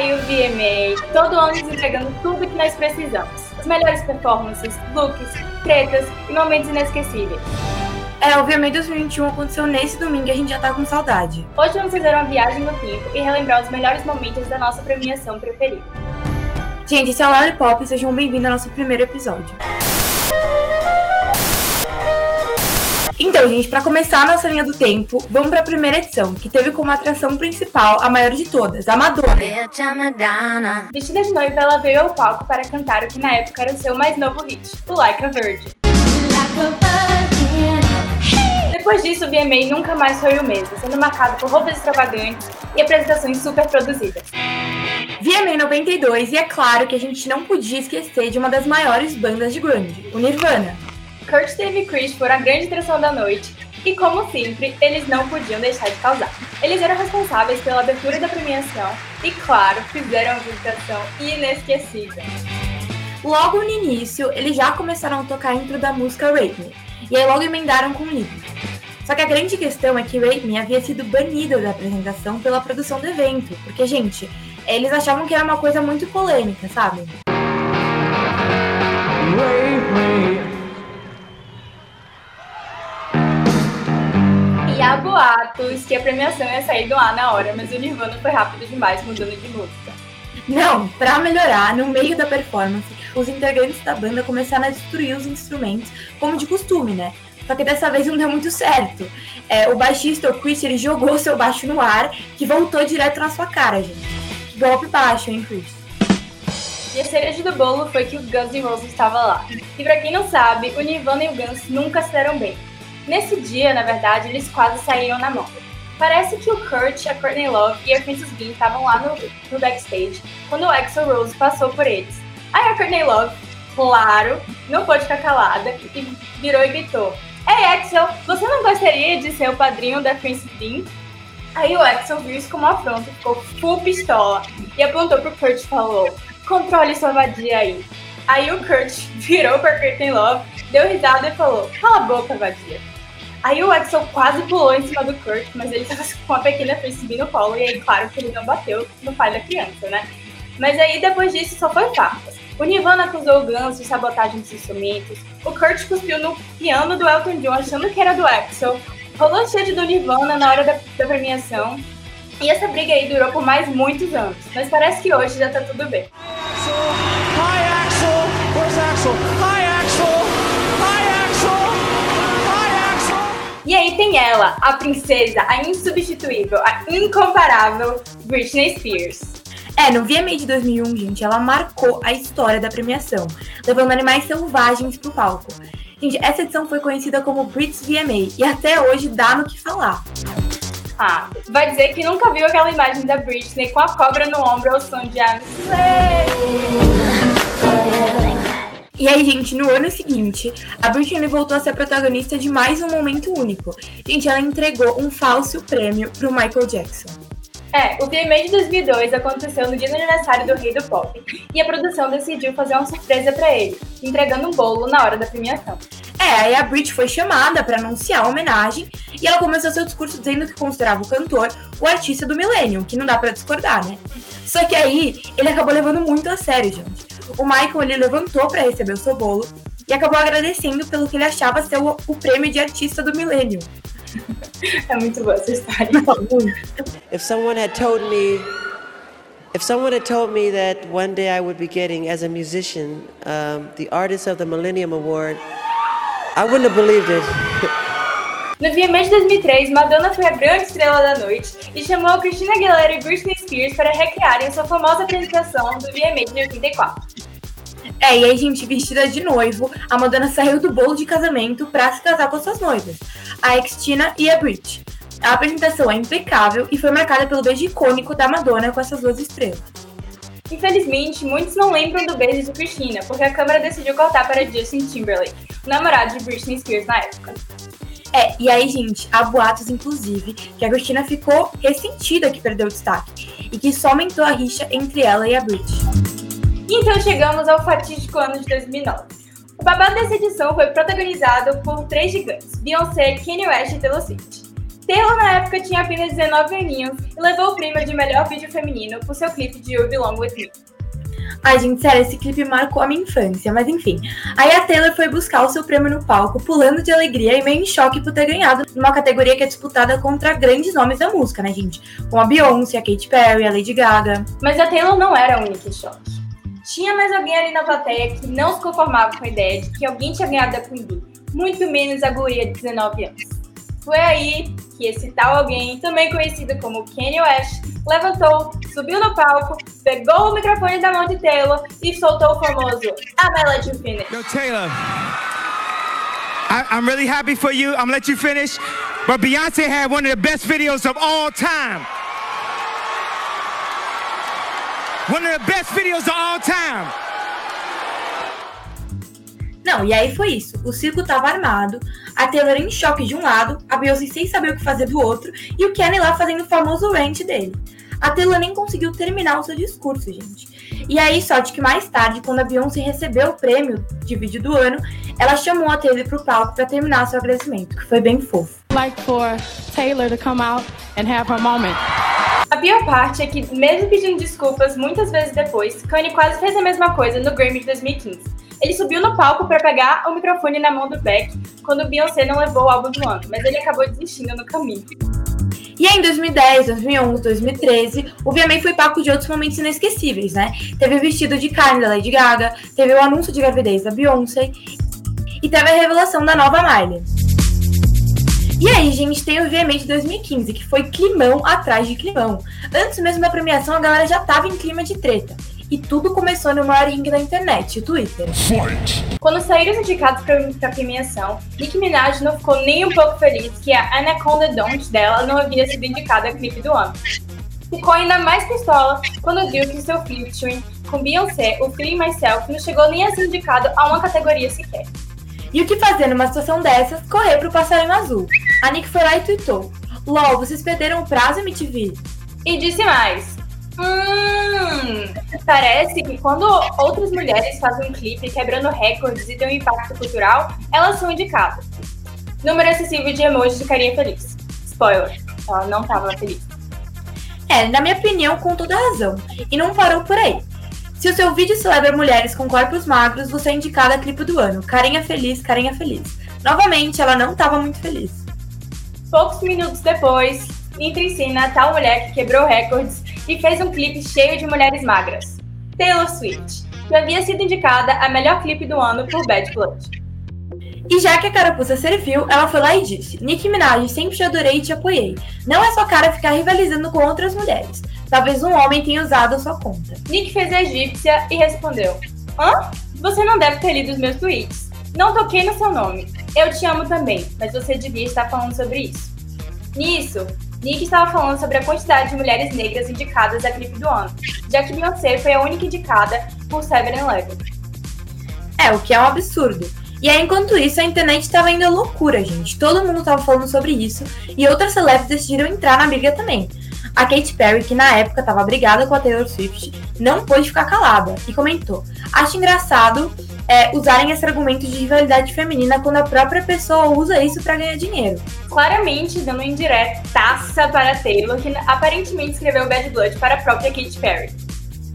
aí o VMA, todo ano nos entregando tudo que nós precisamos. As melhores performances, looks, tretas e momentos inesquecíveis. É, o VMA 2021 aconteceu nesse domingo e a gente já tá com saudade. Hoje vamos fazer uma viagem no tempo e relembrar os melhores momentos da nossa premiação preferida. Gente, esse é o Lollipop e sejam bem-vindos ao nosso primeiro episódio. Então, gente, para começar a nossa linha do tempo, vamos para a primeira edição, que teve como atração principal a maior de todas, a Madonna. Vestida de noiva, ela veio ao palco para cantar o que na época era o seu mais novo hit, o Like a Virgin. Depois disso, o VMA nunca mais foi o mesmo, sendo marcado por roupas extravagantes e apresentações super produzidas. VMA 92, e é claro que a gente não podia esquecer de uma das maiores bandas de grunge, o Nirvana. Kurt Dave e Chris foram a grande atração da noite e, como sempre, eles não podiam deixar de causar. Eles eram responsáveis pela abertura da premiação e, claro, fizeram uma apresentação inesquecível. Logo no início, eles já começaram a tocar a intro da música Rape Me, e aí logo emendaram com o livro. Só que a grande questão é que Rape Me havia sido banido da apresentação pela produção do evento, porque, gente, eles achavam que era uma coisa muito polêmica, sabe? Boatos que a premiação ia sair do ar na hora, mas o Nirvana foi rápido demais mudando de música. Não, para melhorar, no meio da performance, os integrantes da banda começaram a destruir os instrumentos, como de costume, né? Só que dessa vez não deu muito certo. É, o baixista, o Chris, ele jogou seu baixo no ar, que voltou direto na sua cara, gente. Golpe baixo, hein, Chris? E a cereja do bolo foi que o Guns N' Roses estava lá. E pra quem não sabe, o Nirvana e o Guns nunca se deram bem. Nesse dia, na verdade, eles quase saíram na mão. Parece que o Kurt, a Courtney Love e a Princess Bean estavam lá no, no backstage quando o Axel Rose passou por eles. Aí a Courtney Love, claro, não pôde ficar calada e virou e gritou: Ei, Axel, você não gostaria de ser o padrinho da Princess Bean? Aí o Axel viu isso como uma afronta, ficou full pistola e apontou pro Kurt e falou: Controle sua vadia aí. Aí o Kurt virou pra Courtney Love, deu risada e falou: Cala a boca, vadia. Aí o Axel quase pulou em cima do Kurt, mas ele tava com uma pequena frisbee no colo, e aí, claro, que ele não bateu no pai da criança, né? Mas aí, depois disso, só foi farpas. O Nirvana acusou o Guns de sabotagem dos instrumentos, o Kurt cuspiu no piano do Elton John achando que era do Axel, rolou cheio do Nirvana na hora da, da premiação, e essa briga aí durou por mais muitos anos, mas parece que hoje já tá tudo bem. E aí tem ela, a princesa, a insubstituível, a incomparável Britney Spears. É, no VMA de 2001, gente, ela marcou a história da premiação, levando animais selvagens pro palco. Gente, essa edição foi conhecida como Brits VMA e até hoje dá no que falar. Ah, vai dizer que nunca viu aquela imagem da Britney com a cobra no ombro ao som de I'm e aí, gente, no ano seguinte, a Britney voltou a ser protagonista de mais um momento único. Gente, ela entregou um falso prêmio pro Michael Jackson. É, o VMA de 2002 aconteceu no dia do aniversário do rei do pop, e a produção decidiu fazer uma surpresa para ele, entregando um bolo na hora da premiação. É, aí a Brit foi chamada para anunciar a homenagem e ela começou seu discurso dizendo que considerava o cantor o artista do milênio, que não dá para discordar, né? Só que aí ele acabou levando muito a sério, gente o Michael ele levantou para receber o seu bolo e acabou agradecendo pelo que ele achava ser o, o prêmio de artista do milênio. é muito boa essa história. If someone had told me If someone had told me that one day I would be getting, as a musician, um, the Artist of the Millennium Award, I wouldn't have believed it. No VMA de 2003, Madonna foi a grande estrela da noite e chamou Christina Aguilera e Britney Spears para recriarem sua famosa apresentação do VMA de 84. É, e aí, gente, vestida de noivo, a Madonna saiu do bolo de casamento para se casar com suas noivas, a Xtina e a Brit. A apresentação é impecável e foi marcada pelo beijo icônico da Madonna com essas duas estrelas. Infelizmente, muitos não lembram do beijo de Christina, porque a câmera decidiu cortar para Justin Timberlake, o namorado de Britney Spears na época. É, e aí, gente, há boatos, inclusive, que a Cristina ficou ressentida que perdeu o destaque e que isso aumentou a rixa entre ela e a Brit. Então chegamos ao fatídico ano de 2009. O babado dessa edição foi protagonizado por três gigantes, Beyoncé, Kanye West e Taylor Swift. Taylor na época tinha apenas 19 aninhos e levou o prêmio de melhor vídeo feminino por seu clipe de You Belong With Me. Ai, gente, sério, esse clipe marcou a minha infância, mas enfim. Aí a Taylor foi buscar o seu prêmio no palco, pulando de alegria e meio em choque por ter ganhado numa categoria que é disputada contra grandes nomes da música, né, gente? Com a Beyoncé, a Katy Perry, a Lady Gaga. Mas a Taylor não era a única em choque. Tinha mais alguém ali na plateia que não se conformava com a ideia de que alguém tinha ganhado da Queen Bee, muito menos a guria de 19 anos. Foi aí que esse tal alguém, também conhecido como Kanye West, levantou, subiu no palco, pegou o microfone da mão de Taylor e soltou o famoso let you finish. Yo, Taylor, I, I'm really happy for you. I'm gonna let you finish. But Beyonce had one of the best videos of all time. One of the best videos of all time. Não, e aí foi isso. O circo tava armado, a Taylor em choque de um lado, a Beyoncé sem saber o que fazer do outro, e o Kenny lá fazendo o famoso rant dele. A Taylor nem conseguiu terminar o seu discurso, gente. E aí, só de que mais tarde, quando a Beyoncé recebeu o prêmio de vídeo do ano, ela chamou a Taylor pro palco para terminar seu agradecimento, que foi bem fofo. Like for Taylor to come out and have her moment. A pior parte é que, mesmo pedindo desculpas muitas vezes depois, Kanye quase fez a mesma coisa no Grammy de 2015. Ele subiu no palco para pegar o microfone na mão do Beck quando Beyoncé não levou o álbum do ano, mas ele acabou desistindo no caminho. E em 2010, 2011, 2013, o VMA foi palco de outros momentos inesquecíveis, né? Teve o vestido de carne da Lady Gaga, teve o anúncio de gravidez da Beyoncé e teve a revelação da nova Miley. E aí, gente, tem o VMA de 2015, que foi climão atrás de climão. Antes mesmo da premiação, a galera já tava em clima de treta. E tudo começou no maior ringue da internet, o Twitter. Quando saíram os indicados para a premiação, Nicki Minaj não ficou nem um pouco feliz que a Anaconda Don't dela não havia sido indicada a clipe do ano. Ficou ainda mais pistola quando viu que seu featuring com Beyoncé, o Feeling Myself, não chegou nem a ser indicado a uma categoria sequer. E o que fazer numa situação dessas? Correr pro passarinho azul. A Nick foi lá e tweetou: LOL, vocês perderam o prazo, MTV? E disse mais: Hum, parece que quando outras mulheres fazem um clipe quebrando recordes e tem um impacto cultural, elas são indicadas. Número excessivo de emojis de carinha feliz. Spoiler, ela não tava feliz. É, na minha opinião, com toda razão. E não parou por aí. Se o seu vídeo celebra mulheres com corpos magros, você é indicada a clipe do ano. Carinha feliz, carinha feliz. Novamente, ela não estava muito feliz. Poucos minutos depois, entra em cena a tal mulher que quebrou recordes e fez um clipe cheio de mulheres magras. Taylor Swift, que havia sido indicada a melhor clipe do ano por Bad Blood. E já que a carapuça serviu, ela foi lá e disse: Nicki Minaj, sempre te adorei e te apoiei. Não é só cara ficar rivalizando com outras mulheres. Talvez um homem tenha usado a sua conta. Nick fez a egípcia e respondeu: Hã? Você não deve ter lido os meus tweets. Não toquei no seu nome. Eu te amo também, mas você devia estar falando sobre isso. Nisso, Nick estava falando sobre a quantidade de mulheres negras indicadas a clipe do ano, já que Beyoncé foi a única indicada por Seven Eleven. É, o que é um absurdo. E aí, enquanto isso, a internet estava indo à loucura, gente. Todo mundo estava falando sobre isso e outras celebs decidiram entrar na briga também. A Katy Perry, que na época estava brigada com a Taylor Swift, não pôde ficar calada e comentou: Acho engraçado é, usarem esse argumento de rivalidade feminina quando a própria pessoa usa isso para ganhar dinheiro. Claramente dando indiretaça para Taylor, que aparentemente escreveu Bad Blood para a própria Katy Perry.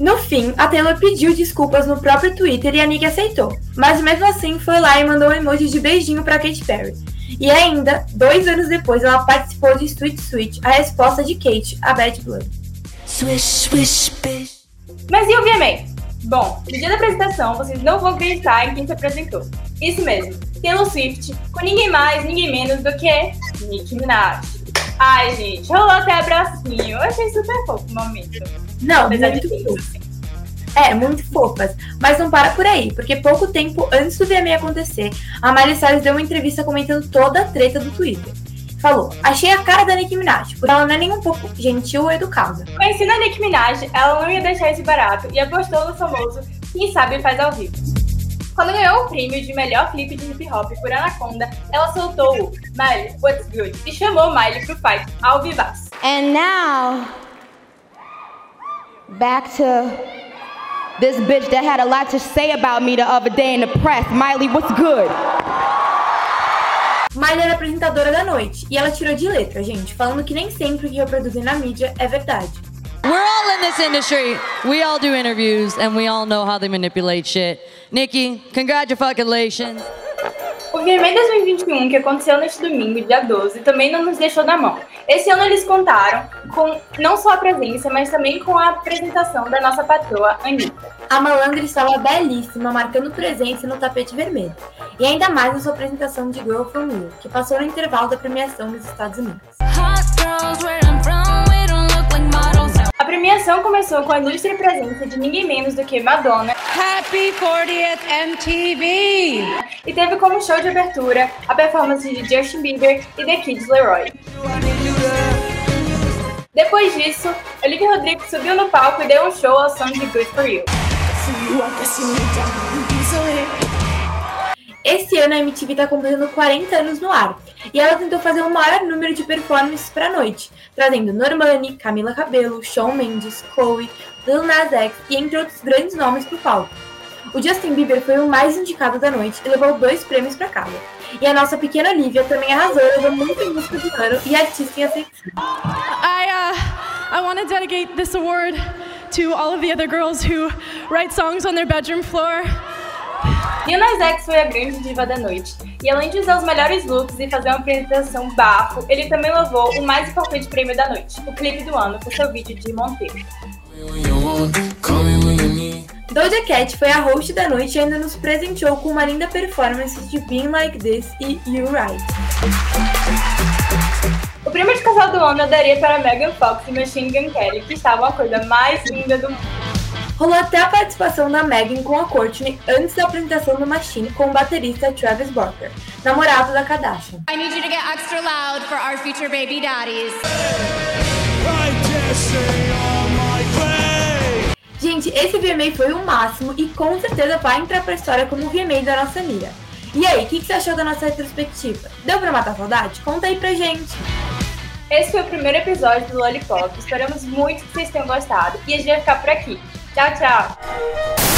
No fim, a Taylor pediu desculpas no próprio Twitter e a Nick aceitou. Mas mesmo assim foi lá e mandou um emoji de beijinho para Katy Perry. E ainda, dois anos depois, ela participou de Sweet Sweet, a resposta de Kate a Bad Blood. Swish, swish. Mas e o VMA? Bom, no dia da apresentação, vocês não vão acreditar em quem se apresentou. Isso mesmo, Taylor Swift, com ninguém mais, ninguém menos do que Nicki Minaj. Ai, gente, rolou até abracinho. Eu achei super fofo o momento. Não, Apesar muito de fofo. É, muito fofas. Mas não para por aí, porque pouco tempo antes do VMA acontecer, a Miley Cyrus deu uma entrevista comentando toda a treta do Twitter. Falou, achei a cara da Nicki Minaj, porque ela não é nem um pouco gentil ou educada. Conhecendo a Nicki Minaj, ela não ia deixar esse barato e apostou no famoso Quem Sabe Faz Ao Vivo. Quando ganhou o prêmio de melhor clipe de hip hop por Anaconda, ela soltou o Miley, What's Good e chamou Miley pro fight ao vivaço. And now, back to this bitch that had a lot to say about me the other day in the press. Miley, what's good? Miley era apresentadora da noite e ela tirou de letra, gente, falando que nem sempre o que reproduzem na mídia é verdade. We're all in this industry. We all do interviews and we all know how they manipulate shit. Nikki, congratulations. O VMA 2021, que aconteceu neste domingo, dia 12, também não nos deixou na mão. Esse ano eles contaram com não só a presença, mas também com a apresentação da nossa patroa, Anitta. A malandra estava belíssima, marcando presença no tapete vermelho. E ainda mais na sua apresentação de Girl From You, que passou no intervalo da premiação nos Estados Unidos. A premiação começou com a ilustre presença de ninguém menos do que Madonna. Happy 40th MTV! E teve como show de abertura a performance de Justin Bieber e The Kids Leroy. Depois disso, Olivia Rodrigo subiu no palco e deu um show ao som de Good For You. Esse ano a MTV está completando 40 anos no ar e ela tentou fazer o maior número de performances para a noite, trazendo Normani, Camila Cabello, Shawn Mendes, Chloe, Lil Nas X e entre outros grandes nomes para o palco. O Justin Bieber foi o mais indicado da noite e levou dois prêmios para casa. E a nossa pequena Olivia também arrasou, levou muito em música do ano e artista em ascensão. I, uh, I want to dedicate this award to all of the other girls who write songs on their bedroom floor. Lil Nas X foi a grande diva da noite, e além de usar os melhores looks e fazer uma apresentação bafo, ele também levou o mais importante prêmio da noite, o clipe do ano, com seu vídeo de Monteiro. Doja Cat foi a host da noite e ainda nos presenteou com uma linda performance de Being Like This e You Right. O prêmio de casal do ano eu daria para Megan Fox e Machine Gun Kelly, que estavam a coisa mais linda do mundo. Rolou até a participação da Megan com a Courtney antes da apresentação do Machine com o baterista Travis Barker, namorado da Kardashian. I need you to get extra loud for our future baby daddies. Gente, esse VMA foi o máximo e com certeza vai entrar pra história como o VMA da nossa mira. E aí, o que, que você achou da nossa retrospectiva? Deu pra matar a saudade? Conta aí pra gente! Esse foi o primeiro episódio do Lollipop. Esperamos muito que vocês tenham gostado e a gente vai ficar por aqui. Tchau, tchau!